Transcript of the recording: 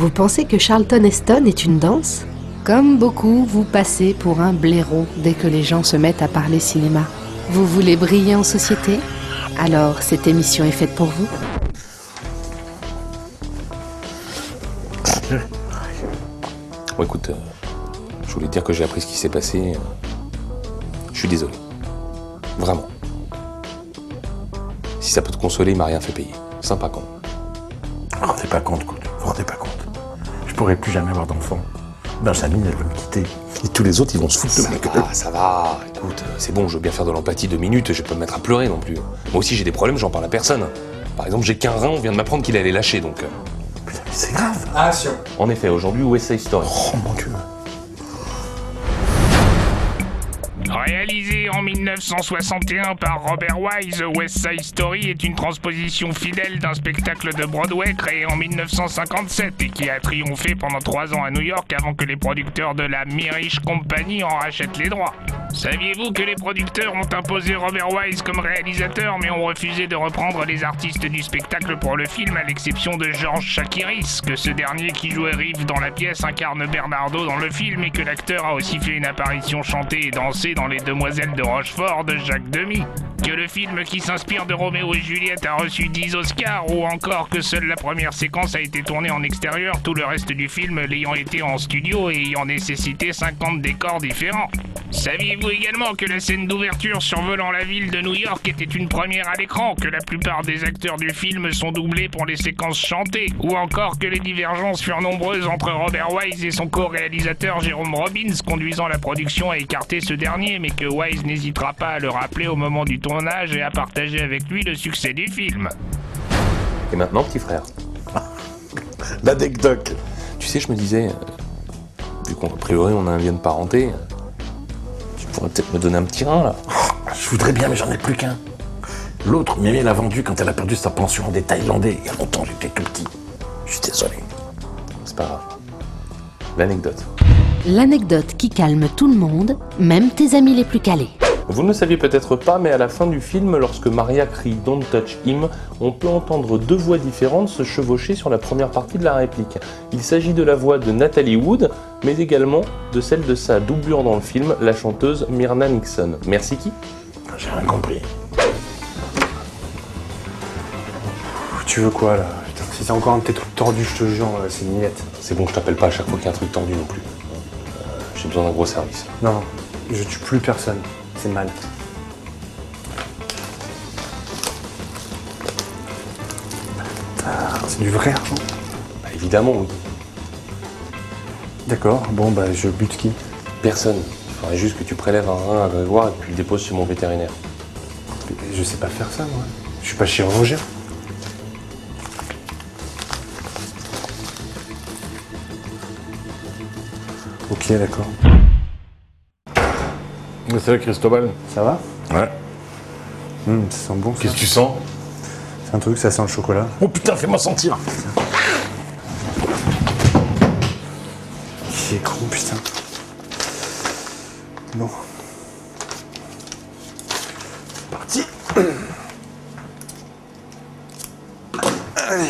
Vous pensez que Charlton Heston est une danse? Comme beaucoup, vous passez pour un blaireau dès que les gens se mettent à parler cinéma. Vous voulez briller en société? Alors cette émission est faite pour vous Bon, écoute, euh, je voulais te dire que j'ai appris ce qui s'est passé. euh, Je suis désolé. Vraiment. Si ça peut te consoler, il m'a rien fait payer. Sympa con. Vous vous rendez pas compte, quoi. Vous vous rendez pas compte. Je pourrais plus jamais avoir d'enfant. Benjamin, elle va me quitter. Et tous les autres, ils vont se foutre de Ça ma gueule. va, ça va. Écoute, c'est bon, je veux bien faire de l'empathie deux minutes, je vais pas me mettre à pleurer non plus. Moi aussi, j'ai des problèmes, j'en parle à personne. Par exemple, j'ai qu'un rein, on vient de m'apprendre qu'il allait lâcher, donc. euh, Putain, mais c'est grave. Action En effet, aujourd'hui, West Side Story. Oh mon dieu. Réalisé en 1961 par Robert Wise, West Side Story est une transposition fidèle d'un spectacle de Broadway créé en 1957 et qui a triomphé pendant trois ans à New York avant que les producteurs de la Mirish Company en rachètent les droits. Saviez-vous que les producteurs ont imposé Robert Wise comme réalisateur mais ont refusé de reprendre les artistes du spectacle pour le film à l'exception de Georges Chakiris, que ce dernier qui jouait Rive dans la pièce incarne Bernardo dans le film et que l'acteur a aussi fait une apparition chantée et dansée dans Les Demoiselles de Rochefort de Jacques Demy. Que le film qui s'inspire de Roméo et Juliette a reçu 10 Oscars ou encore que seule la première séquence a été tournée en extérieur, tout le reste du film l'ayant été en studio et ayant nécessité 50 décors différents. Saviez-vous également que la scène d'ouverture survolant la ville de New York était une première à l'écran, que la plupart des acteurs du film sont doublés pour les séquences chantées, ou encore que les divergences furent nombreuses entre Robert Wise et son co-réalisateur Jérôme Robbins, conduisant la production à écarter ce dernier, mais que Wise n'hésitera pas à le rappeler au moment du tournage et à partager avec lui le succès du film. Et maintenant, petit frère. L'anecdote. Tu sais, je me disais, euh, vu qu'en priori on a un lien de parenté, pourrais peut-être me donner un petit rein là. Je voudrais bien, mais j'en ai plus qu'un. L'autre, Mimi l'a vendu quand elle a perdu sa pension des Thaïlandais. Il y a longtemps, j'étais tout petit. Je suis désolé. C'est pas grave. L'anecdote. L'anecdote qui calme tout le monde, même tes amis les plus calés. Vous ne le saviez peut-être pas, mais à la fin du film, lorsque Maria crie Don't touch him, on peut entendre deux voix différentes se chevaucher sur la première partie de la réplique. Il s'agit de la voix de Natalie Wood, mais également de celle de sa doublure dans le film, la chanteuse Myrna Nixon. Merci qui J'ai rien compris. Tu veux quoi là? Putain, si c'est encore un de tes trucs tordus, je te jure, c'est une millette. C'est bon, je t'appelle pas à chaque fois qu'il y a un truc tendu non plus. Euh, J'ai besoin d'un gros service. Non, non, je tue plus personne. C'est mal. Ah, c'est du vrai argent? Bah, évidemment, oui. D'accord, bon bah je bute qui? Personne. Il faudrait juste que tu prélèves un rein à Grégoire et que tu le déposes sur mon vétérinaire. Je sais pas faire ça moi. Je suis pas chirurgien. Ok, d'accord. Salut Cristobal. Ça va? Ouais. Hum, Ça sent bon. Qu'est-ce que tu sens? C'est un truc, ça sent le chocolat. Oh putain, fais-moi sentir. Qui est con, putain. Bon. Parti. Allez.